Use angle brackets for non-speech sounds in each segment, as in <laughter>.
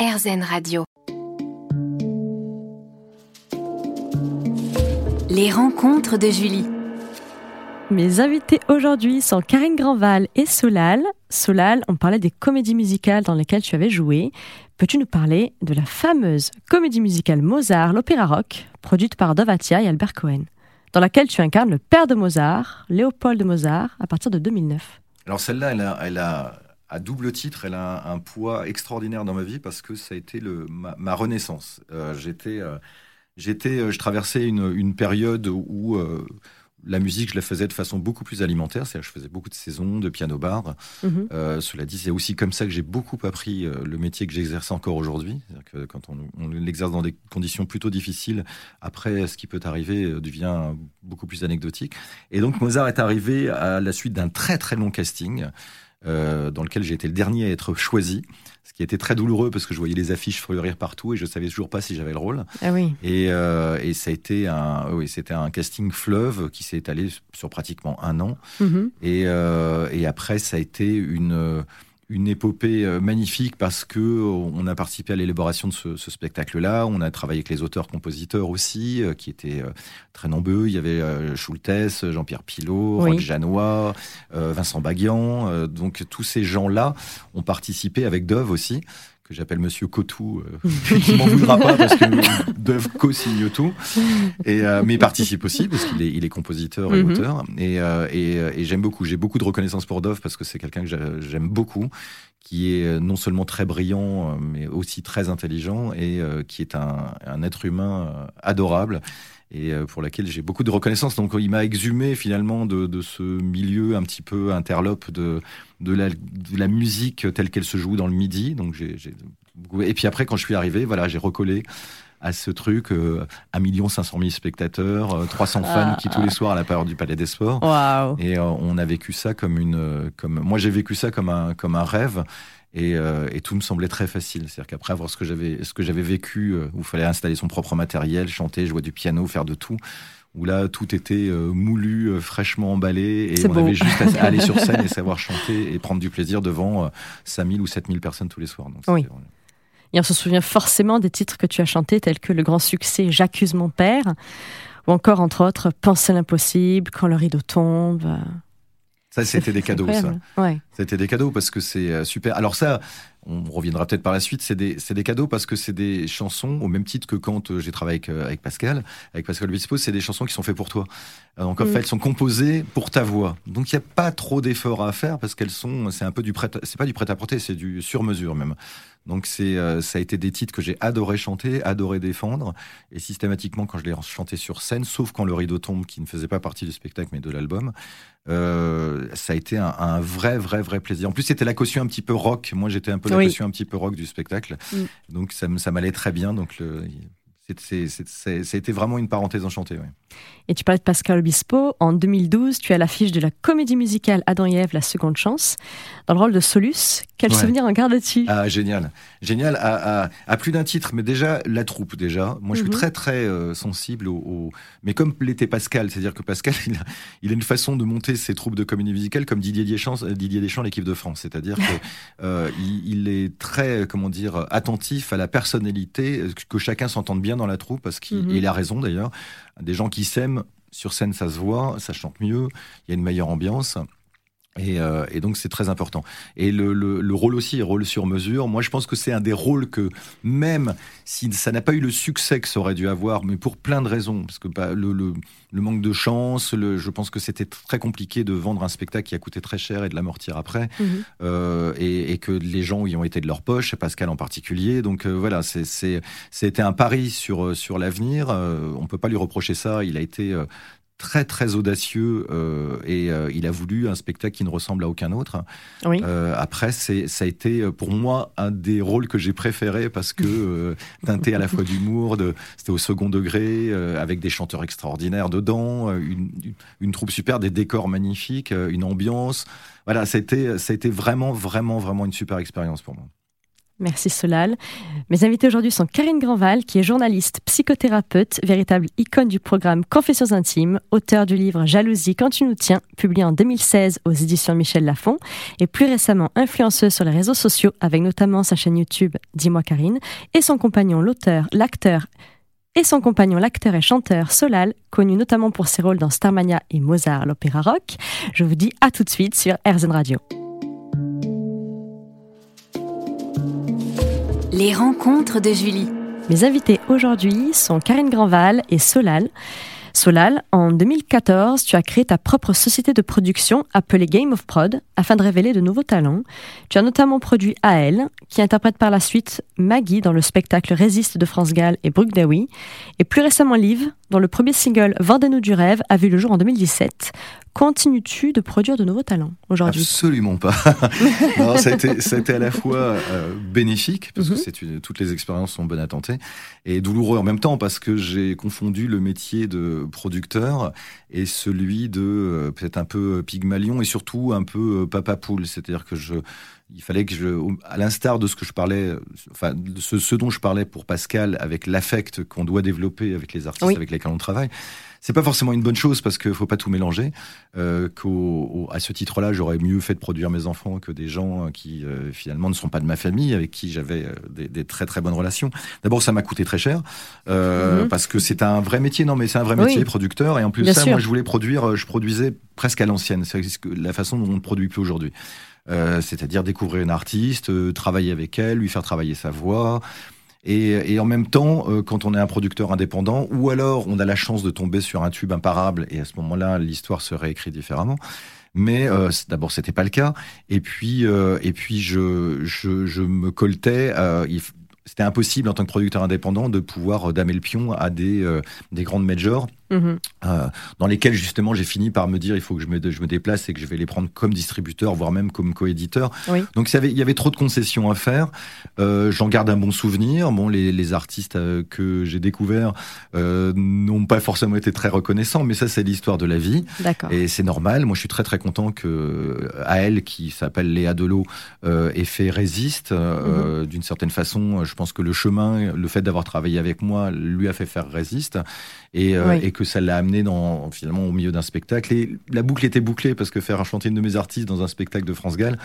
RZN Radio. Les rencontres de Julie. Mes invités aujourd'hui sont Karine Grandval et Solal. Solal, on parlait des comédies musicales dans lesquelles tu avais joué. Peux-tu nous parler de la fameuse comédie musicale Mozart, l'opéra rock, produite par Dovatia et Albert Cohen, dans laquelle tu incarnes le père de Mozart, Léopold de Mozart, à partir de 2009 Alors celle-là, elle a, elle a à double titre, elle a un, poids extraordinaire dans ma vie parce que ça a été le, ma, renaissance. Euh, j'étais, euh, j'étais, euh, je traversais une, une période où la musique, je la faisais de façon beaucoup plus alimentaire, c'est-à-dire je faisais beaucoup de saisons, de piano-bar. Mhm. Cela dit, c'est aussi comme ça que j'ai beaucoup appris le métier que j'exerce encore aujourd'hui. Que quand on, l'exerce dans des conditions plutôt difficiles, après, ce qui peut arriver devient beaucoup plus anecdotique. Et donc, Mozart est arrivé à la suite d'un très très long casting. Dans lequel j'ai été le dernier à être choisi ce qui était très douloureux parce que je voyais les affiches fleurir partout et je savais toujours pas si j'avais le rôle. Ah oui. Et, euh, et ça a été un, oui, c'était un casting fleuve qui s'est étalé sur pratiquement un an. Mm-hmm. Et, euh, et après, ça a été une une épopée euh, magnifique parce que euh, on a participé à l'élaboration de ce, spectacle-là. On a travaillé avec les auteurs-compositeurs aussi, euh, qui étaient très nombreux. Il y avait Schultes, Jean-Pierre Pilot, oui. Janois, Vincent Baguian. donc tous ces gens-là ont participé avec Dove aussi que j'appelle Monsieur Cotou, euh, qui m'en voudra pas parce que Dove co-signe tout, et, euh, mais il participe aussi parce qu'il est, il est compositeur et mhm. auteur. Et, euh, et, et j'aime beaucoup, j'ai beaucoup de reconnaissance pour Dove parce que c'est quelqu'un que j'aime beaucoup, qui est non seulement très brillant, mais aussi très intelligent et qui est un, un être humain adorable et pour laquelle j'ai beaucoup de reconnaissance. Donc il m'a exhumé finalement de, de, ce milieu un petit peu interlope de, de, la, de la musique telle qu'elle se joue dans le midi. Donc j'ai, Et puis après, quand je suis arrivé, voilà, j'ai recollé à ce truc, euh, 1 million 500 000 spectateurs, 300 euh, fans ah. qui tous les soirs à la période du Palais des Sports. Et euh, on a vécu ça comme une, comme moi j'ai vécu ça comme un, comme un rêve. Et, euh, et, tout me semblait très facile. C'est-à-dire qu'après avoir ce que j'avais, ce que j'avais vécu, où il fallait installer son propre matériel, chanter, jouer du piano, faire de tout, où là tout était euh, moulu, euh, fraîchement emballé, et on avait juste à <laughs> aller sur scène et savoir chanter et prendre du plaisir devant 5000 euh, ou 7000 personnes tous les soirs. oui. Et on se souvient forcément des titres que tu as chantés, tels que le grand succès J'accuse mon père, ou encore, entre autres, Penser l'impossible, Quand le rideau tombe. Ça, c'était des cadeaux, ça. Ouais. C'était des cadeaux parce que c'est super. Alors ça, on reviendra peut-être par la suite, c'est des, des, cadeaux parce que c'est des chansons, au même titre que quand euh, j'ai travaillé avec, euh, avec, Pascal, avec Pascal Obispo, c'est des chansons qui sont faites pour toi. Euh, donc en mm. fait, elles sont composées pour ta voix. Donc il n'y a pas trop d'efforts à faire parce qu'elles sont, c'est un peu du prêt, c'est pas du prêt à porter, c'est du sur mesure même. Donc c'est, ça a été des titres que j'ai adoré chanter, adoré défendre, et systématiquement quand je les chantais sur scène, sauf quand le rideau tombe, qui ne faisait pas partie du spectacle mais de l'album, ça a été un, un, vrai, vrai, vrai plaisir. En plus, c'était la caution un petit peu rock. Moi, j'étais un peu la un petit peu rock du spectacle. Mm. Donc ça, ça m'allait très bien. Donc le, c'était vraiment une parenthèse enchantée. Et tu parlais de Pascal Obispo. En 2012, tu as l'affiche de la comédie musicale Adam et Ève, La Seconde Chance, dans le rôle de Solus. Quel souvenir en garde-tu Ah, génial. Génial, à, plus d'un titre. Mais déjà, la troupe, déjà. Moi, je suis mhm. très, très euh, sensible au, Mais comme l'était Pascal, c'est-à-dire que Pascal, <laughs> il a, il a, une façon de monter ses troupes de comédie musicale comme Didier Deschamps, euh, Didier Deschamps l'équipe de France. C'est-à-dire qu'il <laughs> euh, il est très, comment dire, attentif à la personnalité, que chacun s'entende bien dans la troupe, parce qu'il mhm. a raison d'ailleurs. Des gens qui s'aiment, sur scène ça se voit, ça chante mieux, il y a une meilleure ambiance. Euh, et, donc c'est très important. Et le, rôle aussi rôle sur mesure. Moi, je pense que c'est un des rôles que même si ça n'a pas eu le succès que ça aurait dû avoir, mais pour plein de raisons, parce que bah, le, manque de chance, je pense que c'était très compliqué de vendre un spectacle qui a coûté très cher et de l'amortir après, mhm. euh, et, que les gens y ont été de leur poche, Pascal en particulier. Donc euh, voilà, c'était un pari sur sur l'avenir. on peut pas lui reprocher ça. Il a été très très audacieux euh, et euh, il a voulu un spectacle qui ne ressemble à aucun autre. Euh, après, c'est ça a été pour moi un des rôles que j'ai préféré parce que <laughs> teinté à la fois d'humour, de, c'était au second degré avec des chanteurs extraordinaires dedans, une, une, troupe super, des décors magnifiques, une ambiance. Voilà, été, ça a été vraiment vraiment vraiment une super expérience pour moi. Merci Solal. Mes invités aujourd'hui sont Karine Granval, qui est journaliste, psychothérapeute, véritable icône du programme Confessions intimes, auteur du livre Jalousie quand tu nous tiens, publié en 2016 aux éditions Michel Lafon, et plus récemment influenceuse sur les réseaux sociaux avec notamment sa chaîne YouTube Dis-moi Karine, et son compagnon l'auteur, l'acteur et son compagnon l'acteur et chanteur Solal, connu notamment pour ses rôles dans Starmania et Mozart, l'opéra rock. Je vous dis à tout de suite sur RZN Radio. Les rencontres de Julie. Mes invités aujourd'hui sont Karine Granval et Solal. Solal, en 2014, tu as créé ta propre société de production appelée Game of Prod afin de révéler de nouveaux talents. Tu as notamment produit AL, qui interprète par la suite Maggie dans le spectacle Résiste de France Gall et Brooke Dawi, et plus récemment Liv, dont le premier single Vendez-nous du rêve a vu le jour en 2017. Continues-tu de produire de nouveaux talents aujourd'hui? Absolument pas. <laughs> ça, a été, à la fois euh, bénéfique, parce que mhm. toutes les expériences sont bonnes à tenter, et douloureux en même temps, parce que j'ai confondu le métier de producteur et celui de euh, peut-être un peu pygmalion, et surtout un peu euh, papa poule. C'est-à-dire que je il fallait que je, à l'instar de ce que je parlais, enfin, de ce, dont je parlais pour Pascal, avec l'affect qu'on doit développer avec les artistes avec lesquels on travaille, c'est pas forcément une bonne chose parce qu'il faut pas tout mélanger. Euh, à ce titre-là, j'aurais mieux fait de produire mes enfants que des gens qui euh, finalement ne sont pas de ma famille, avec qui j'avais euh, des, très très bonnes relations. D'abord, ça m'a coûté très cher euh, mhm. parce que c'est un vrai métier. Non, mais c'est un vrai métier, producteur. Et en plus ça, moi, je voulais produire, je produisais presque à l'ancienne. C'est la façon dont on ne produit plus aujourd'hui. Euh, c'est-à-dire découvrir une artiste, euh, travailler avec elle, lui faire travailler sa voix. Et, en même temps, euh, quand on est un producteur indépendant, ou alors on a la chance de tomber sur un tube imparable, et à ce moment-là, l'histoire se réécrit différemment. Mais d'abord, c'était pas le cas. Et puis, et puis, je, je, me coltais c'était impossible en tant que producteur indépendant de pouvoir damer le pion à des, des grandes majors Mhm. Euh, dans lesquels justement j'ai fini par me dire il faut que je me, je me déplace et que je vais les prendre comme distributeur, voire même comme coéditeur. Donc il y, avait, il y avait trop de concessions à faire. Euh, J'en garde un bon souvenir. Bon, les, les artistes euh, que j'ai découverts euh, n'ont pas forcément été très reconnaissants, mais ça c'est l'histoire de la vie. Et c'est normal. Moi je suis très très content que à elle qui s'appelle Léa Delot ait fait Résiste. Mhm. D'une certaine façon, je pense que le chemin, le fait d'avoir travaillé avec moi, lui a fait faire Résiste et, euh, et que ça l'a amené finalement au milieu d'un spectacle. Et la boucle était bouclée parce que faire un chantier de mes artistes dans un spectacle de France Gall,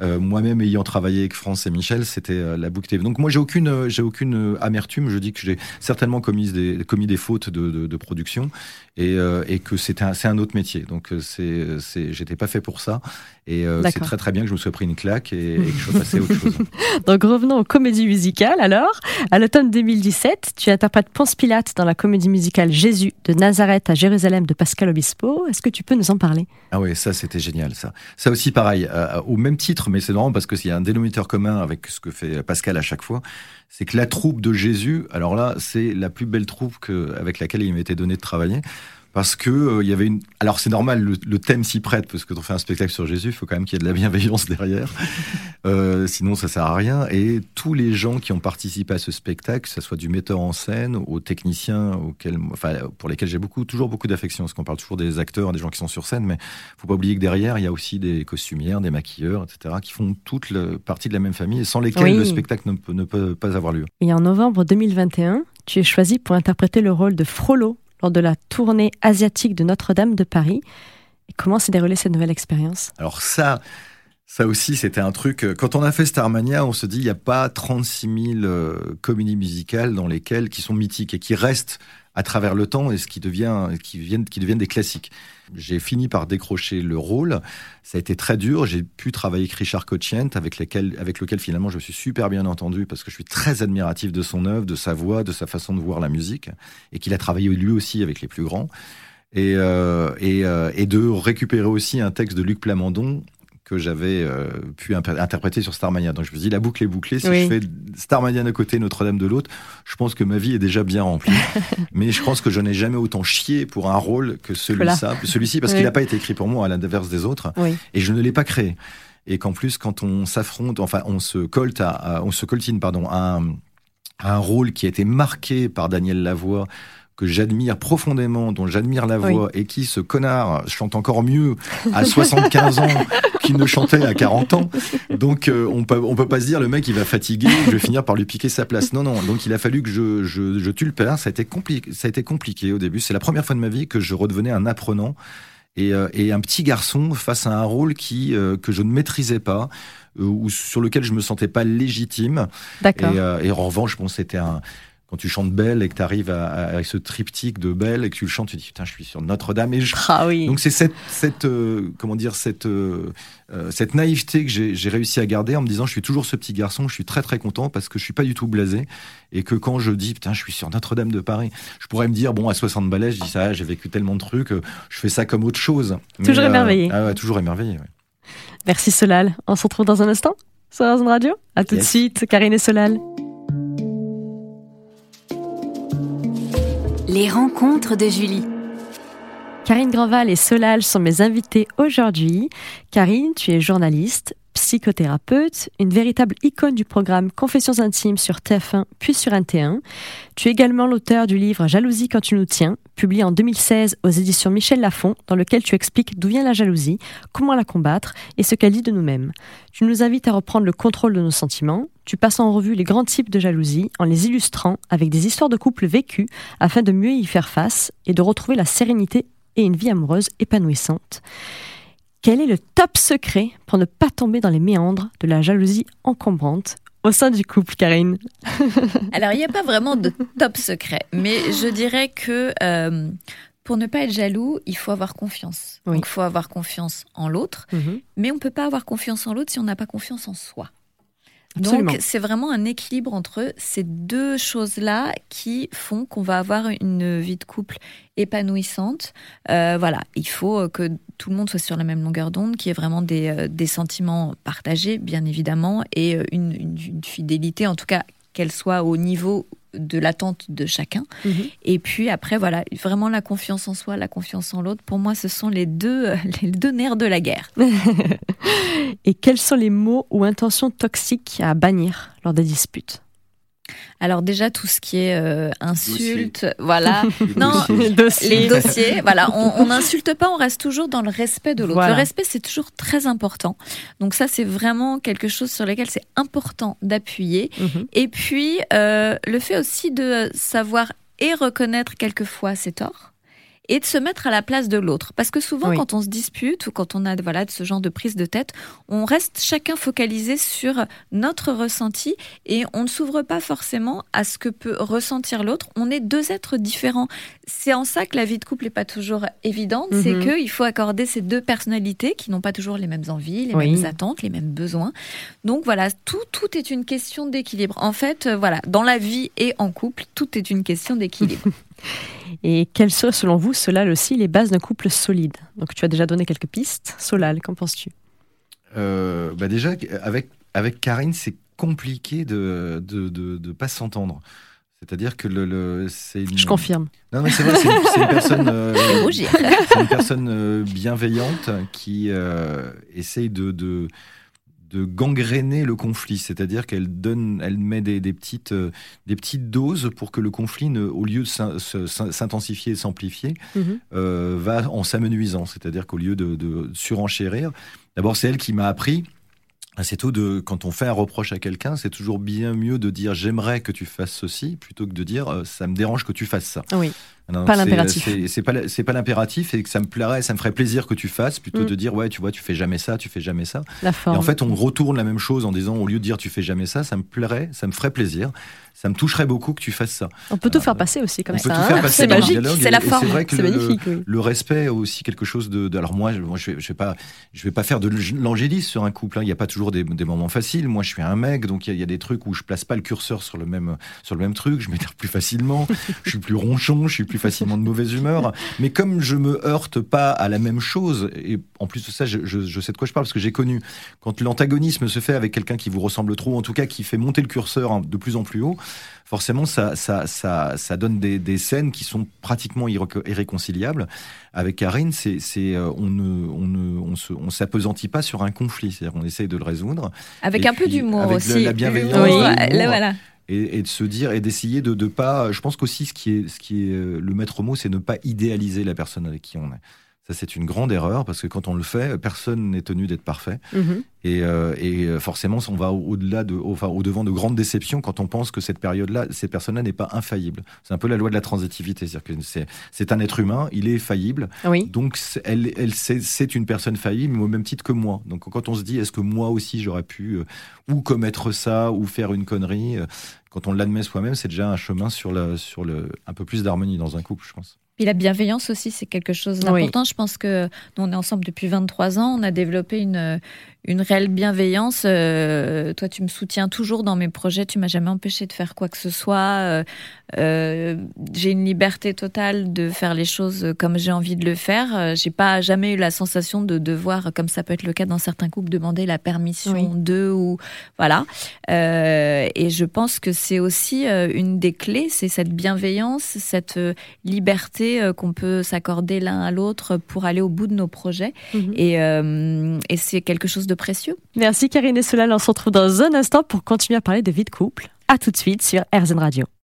euh, moi-même ayant travaillé avec France et Michel, c'était euh, la boucle. Donc moi j'ai aucune, j'ai aucune amertume. Je dis que j'ai certainement commis des, commis des fautes de, production et, que c'est un autre métier. Donc c'est, j'étais pas fait pour ça. Et c'est très très bien que je me sois pris une claque et, et que je sois passé à autre chose. <laughs> Donc revenons aux comédies musicales alors. À l'automne 2017, tu interprètes Ponce Pilate dans la comédie musicale Jésus de Nazareth à Jérusalem de Pascal Obispo. Est-ce que tu peux nous en parler? Ah oui, ça c'était génial ça. Ça aussi pareil, euh, au même titre, mais c'est normal parce qu'il y a un dénominateur commun avec ce que fait Pascal à chaque fois, c'est que la troupe de Jésus, alors là c'est la plus belle troupe que, avec laquelle il m'était donné de travailler parce que euh, il y avait une. Alors c'est normal, le, thème s'y prête parce que quand on fait un spectacle sur Jésus, il faut quand même qu'il y ait de la bienveillance <laughs> derrière. Euh, sinon, ça sert à rien. Et tous les gens qui ont participé à ce spectacle, que ce soit du metteur en scène aux techniciens, auxquels, enfin, pour lesquels j'ai beaucoup, toujours beaucoup d'affection, parce qu'on parle toujours des acteurs, des gens qui sont sur scène, mais faut pas oublier que derrière, il y a aussi des costumières, des maquilleurs, etc., qui font toute la partie de la même famille et sans lesquels le spectacle ne peut, ne peut pas avoir lieu. Et en novembre 2021, tu es choisi pour interpréter le rôle de Frollo lors de la tournée asiatique de Notre-Dame de Paris. Et comment s'est déroulée cette nouvelle expérience? Alors ça, ça aussi, c'était un truc. Euh, quand on a fait Starmania, on se dit il n'y a pas 36 000 euh, comédies musicales dans lesquelles qui sont mythiques et qui restent à travers le temps et ce qui devient, deviennent des classiques. J'ai fini par décrocher le rôle. Ça a été très dur. J'ai pu travailler avec Richard Cochient, avec, lequel, finalement je suis super bien entendu parce que je suis très admiratif de son œuvre, de sa voix, de sa façon de voir la musique et qu'il a travaillé lui aussi avec les plus grands. Et, euh, euh, et, de récupérer aussi un texte de Luc Plamondon que j'avais euh, pu interpréter sur Starmania. Donc je me dis, la boucle est bouclée. Si je fais Starmania d'un côté, Notre-Dame de l'autre, je pense que ma vie est déjà bien remplie. <laughs> Mais je pense que je n'ai jamais autant chié pour un rôle que celui-ci, celui parce qu'il n'a pas été écrit pour moi à l'inverse des autres. Et je ne l'ai pas créé. Et qu'en plus, quand on s'affronte, enfin, on se colte à, on se coltine, pardon, à un, à un rôle qui a été marqué par Daniel Lavoie, que j'admire profondément, dont j'admire la voix, et qui, ce connard, chante encore mieux à 75 ans qu'il ne chantait à 40 ans. Donc, euh, on peut, on peut pas se dire, le mec, il va fatiguer, je vais finir par lui piquer sa place. Non, non. Donc, il a fallu que je, je, je tue le père. Ça a été compliqué, ça a été compliqué au début. C'est la première fois de ma vie que je redevenais un apprenant. Et, euh, et, un petit garçon face à un rôle qui euh, que je ne maîtrisais pas ou sur lequel je me sentais pas légitime. D'accord. Et, et, en revanche, bon, c'était un quand tu chantes Belle et que tu arrives avec ce triptyque de Belle et que tu le chantes, tu dis putain, je suis sur Notre-Dame. Et je... ah oui. Donc c'est cette, cette euh, comment dire, cette, euh, euh, cette naïveté que j'ai réussi à garder en me disant je suis toujours ce petit garçon, je suis très très content parce que je suis pas du tout blasé et que quand je dis putain, je suis sur Notre-Dame de Paris, je pourrais me dire bon, à 60 balais, je dis ça, j'ai vécu tellement de trucs, je fais ça comme autre chose. Toujours émerveillé. Ah ouais, toujours émerveillé. Ouais. Merci Solal. On se retrouve dans un instant sur Zone Radio. À tout yes. de suite, Karine et Solal. Les rencontres de Julie. Karine Granval et Solal sont mes invités aujourd'hui. Karine, tu es journaliste, psychothérapeute, une véritable icône du programme Confessions intimes sur TF1 puis sur NT1. Tu es également l'auteur du livre Jalousie quand tu nous tiens, publié en 2016 aux éditions Michel Lafon, dans lequel tu expliques d'où vient la jalousie, comment la combattre et ce qu'elle dit de nous-mêmes. Tu nous invites à reprendre le contrôle de nos sentiments. Tu passes en revue les grands types de jalousie en les illustrant avec des histoires de couples vécues afin de mieux y faire face et de retrouver la sérénité et une vie amoureuse épanouissante. Quel est le top secret pour ne pas tomber dans les méandres de la jalousie encombrante au sein du couple, Karine <laughs> Alors, il n'y a pas vraiment de top secret, mais je dirais que euh, pour ne pas être jaloux, il faut avoir confiance. Oui. Donc, il faut avoir confiance en l'autre, mm -hmm. mais on ne peut pas avoir confiance en l'autre si on n'a pas confiance en soi. Donc, c'est vraiment un équilibre entre ces deux choses-là qui font qu'on va avoir une vie de couple épanouissante. Euh, voilà, il faut que tout le monde soit sur la même longueur d'onde, qu'il y ait vraiment des, euh, sentiments partagés, bien évidemment, et euh, une fidélité, en tout cas qu'elle soit au niveau de l'attente de chacun. Mhm. Et puis après, voilà, vraiment la confiance en soi, la confiance en l'autre, pour moi, ce sont les deux, <laughs> les deux nerfs de la guerre. <laughs> Et quels sont les mots ou intentions toxiques à bannir lors des disputes? Alors déjà tout ce qui est euh, insulte, Dossier. voilà, <laughs> Les non, dossiers. Les dossiers. les dossiers, voilà, on n'insulte pas, on reste toujours dans le respect de l'autre. Voilà. Le respect c'est toujours très important. Donc ça c'est vraiment quelque chose sur lequel c'est important d'appuyer. Mm -hmm. Et puis euh, le fait aussi de savoir et reconnaître quelquefois ses torts et de se mettre à la place de l'autre. Parce que souvent, Oui. quand on se dispute ou quand on a voilà, de ce genre de prise de tête, on reste chacun focalisé sur notre ressenti et on ne s'ouvre pas forcément à ce que peut ressentir l'autre. On est deux êtres différents. C'est en ça que la vie de couple n'est pas toujours évidente. C'est Mhm. qu'il faut accorder ces deux personnalités qui n'ont pas toujours les mêmes envies, les Oui. mêmes attentes, les mêmes besoins. Donc voilà, tout, tout est une question d'équilibre. En fait, euh, voilà, dans la vie et en couple, tout est une question d'équilibre. <laughs> Et quelles sont, selon vous, Solal aussi, les bases d'un couple solide Donc, tu as déjà donné quelques pistes. Solal, qu'en penses-tu Euh, bah déjà, avec, avec Karine, c'est compliqué de de, de, de pas s'entendre. C'est-à-dire que le, le c'est une... Je confirme. Non, mais c'est vrai, c'est une, personne, euh, <laughs> une personne euh, bienveillante qui essaye de, de, de gangréner le conflit. C'est-à-dire qu'elle donne, elle met des, des petites, euh, des petites doses pour que le conflit, ne, au lieu de s'intensifier et s'amplifier, Mhm. euh, va en s'amenuisant. C'est-à-dire qu'au lieu de, de surenchérir, d'abord c'est elle qui m'a appris assez tôt de quand on fait un reproche à quelqu'un, c'est toujours bien mieux de dire j'aimerais que tu fasses ceci plutôt que de dire euh, ça me dérange que tu fasses ça. Oui. Non, Pas c'est- l'impératif. c'est- C'est pas, c'est l'impératif et que ça me plairait, ça me ferait plaisir que tu fasses plutôt Mm. de dire ouais tu vois tu fais jamais ça, tu fais jamais ça. La Et forme. en fait on retourne la même chose en disant au lieu de dire tu fais jamais ça, ça me plairait, ça me ferait plaisir, ça me toucherait beaucoup que tu fasses ça. on peut tout euh, faire passer aussi comme on ça. hein. c'est magique. c'est et- la et forme. vrai que C'est le- magnifique, oui. le respect aussi quelque chose de, de- alors moi, je- moi je, vais, je vais pas je vais pas faire de l'angélisme sur un couple hein. il n'y a pas toujours des, des moments faciles moi je suis un mec donc il y, a- il y a des trucs où je place pas le curseur sur le même sur le même truc je m'énerve plus facilement <laughs> je suis plus ronchon je suis plus facilement de mauvaise humeur <laughs> mais comme je me heurte pas à la même chose et en plus de ça je, je- je sais de quoi je parle parce que j'ai connu quand l'antagonisme se fait avec quelqu'un qui vous ressemble trop en tout cas qui fait monter le curseur hein, de plus en plus haut forcément, ça, ça, ça, ça donne des, des scènes qui sont pratiquement irréconciliables. Avec Karine, c'est, euh, on ne, on ne, on se, on s'apesantit pas sur un conflit. C'est-à-dire, on essaye de le résoudre. Avec un peu d'humour aussi. la bienveillance. Oui. voilà et, de se dire et d'essayer de ne pas. Je pense qu'aussi ce qui est ce qui est euh, le maître mot, c'est ne pas idéaliser la personne avec qui on est. Ça, c'est une grande erreur parce que quand on le fait, personne n'est tenu d'être parfait. Mhm. Et, euh, et, euh, forcément, on va au-delà de, enfin, au devant de grandes déceptions quand on pense que cette période-là, cette personne-là n'est pas infaillible. C'est un peu la loi de la transitivité, c'est-à-dire que c'est un être humain, il est faillible. Oui. Donc, elle, elle c'est une personne faillible, mais au même titre que moi. Donc, quand on se dit, est-ce que moi aussi j'aurais pu ou commettre ça ou faire une connerie, quand on l'admet soi-même, c'est déjà un chemin sur, le, sur le, un peu plus d'harmonie dans un couple, je pense. Et la bienveillance aussi, c'est quelque chose d'important. Je pense que nous, on est ensemble depuis 23 ans. On a développé une, une réelle bienveillance. Euh, toi, tu me soutiens toujours dans mes projets. Tu m'as jamais empêché de faire quoi que ce soit. Euh, euh, j'ai une liberté totale de faire les choses comme j'ai envie de le faire. J'ai pas jamais eu la sensation de devoir, comme ça peut être le cas dans certains couples, demander la permission d'eux ou voilà. et je pense que c'est aussi une des clés, c'est cette bienveillance, cette liberté qu'on peut s'accorder l'un à l'autre pour aller au bout de nos projets. Mhm. Et, et c'est quelque chose précieux. Merci Karine et Solal. On se retrouve dans un instant pour continuer à parler de vie de couple. À tout de suite sur RZN Radio.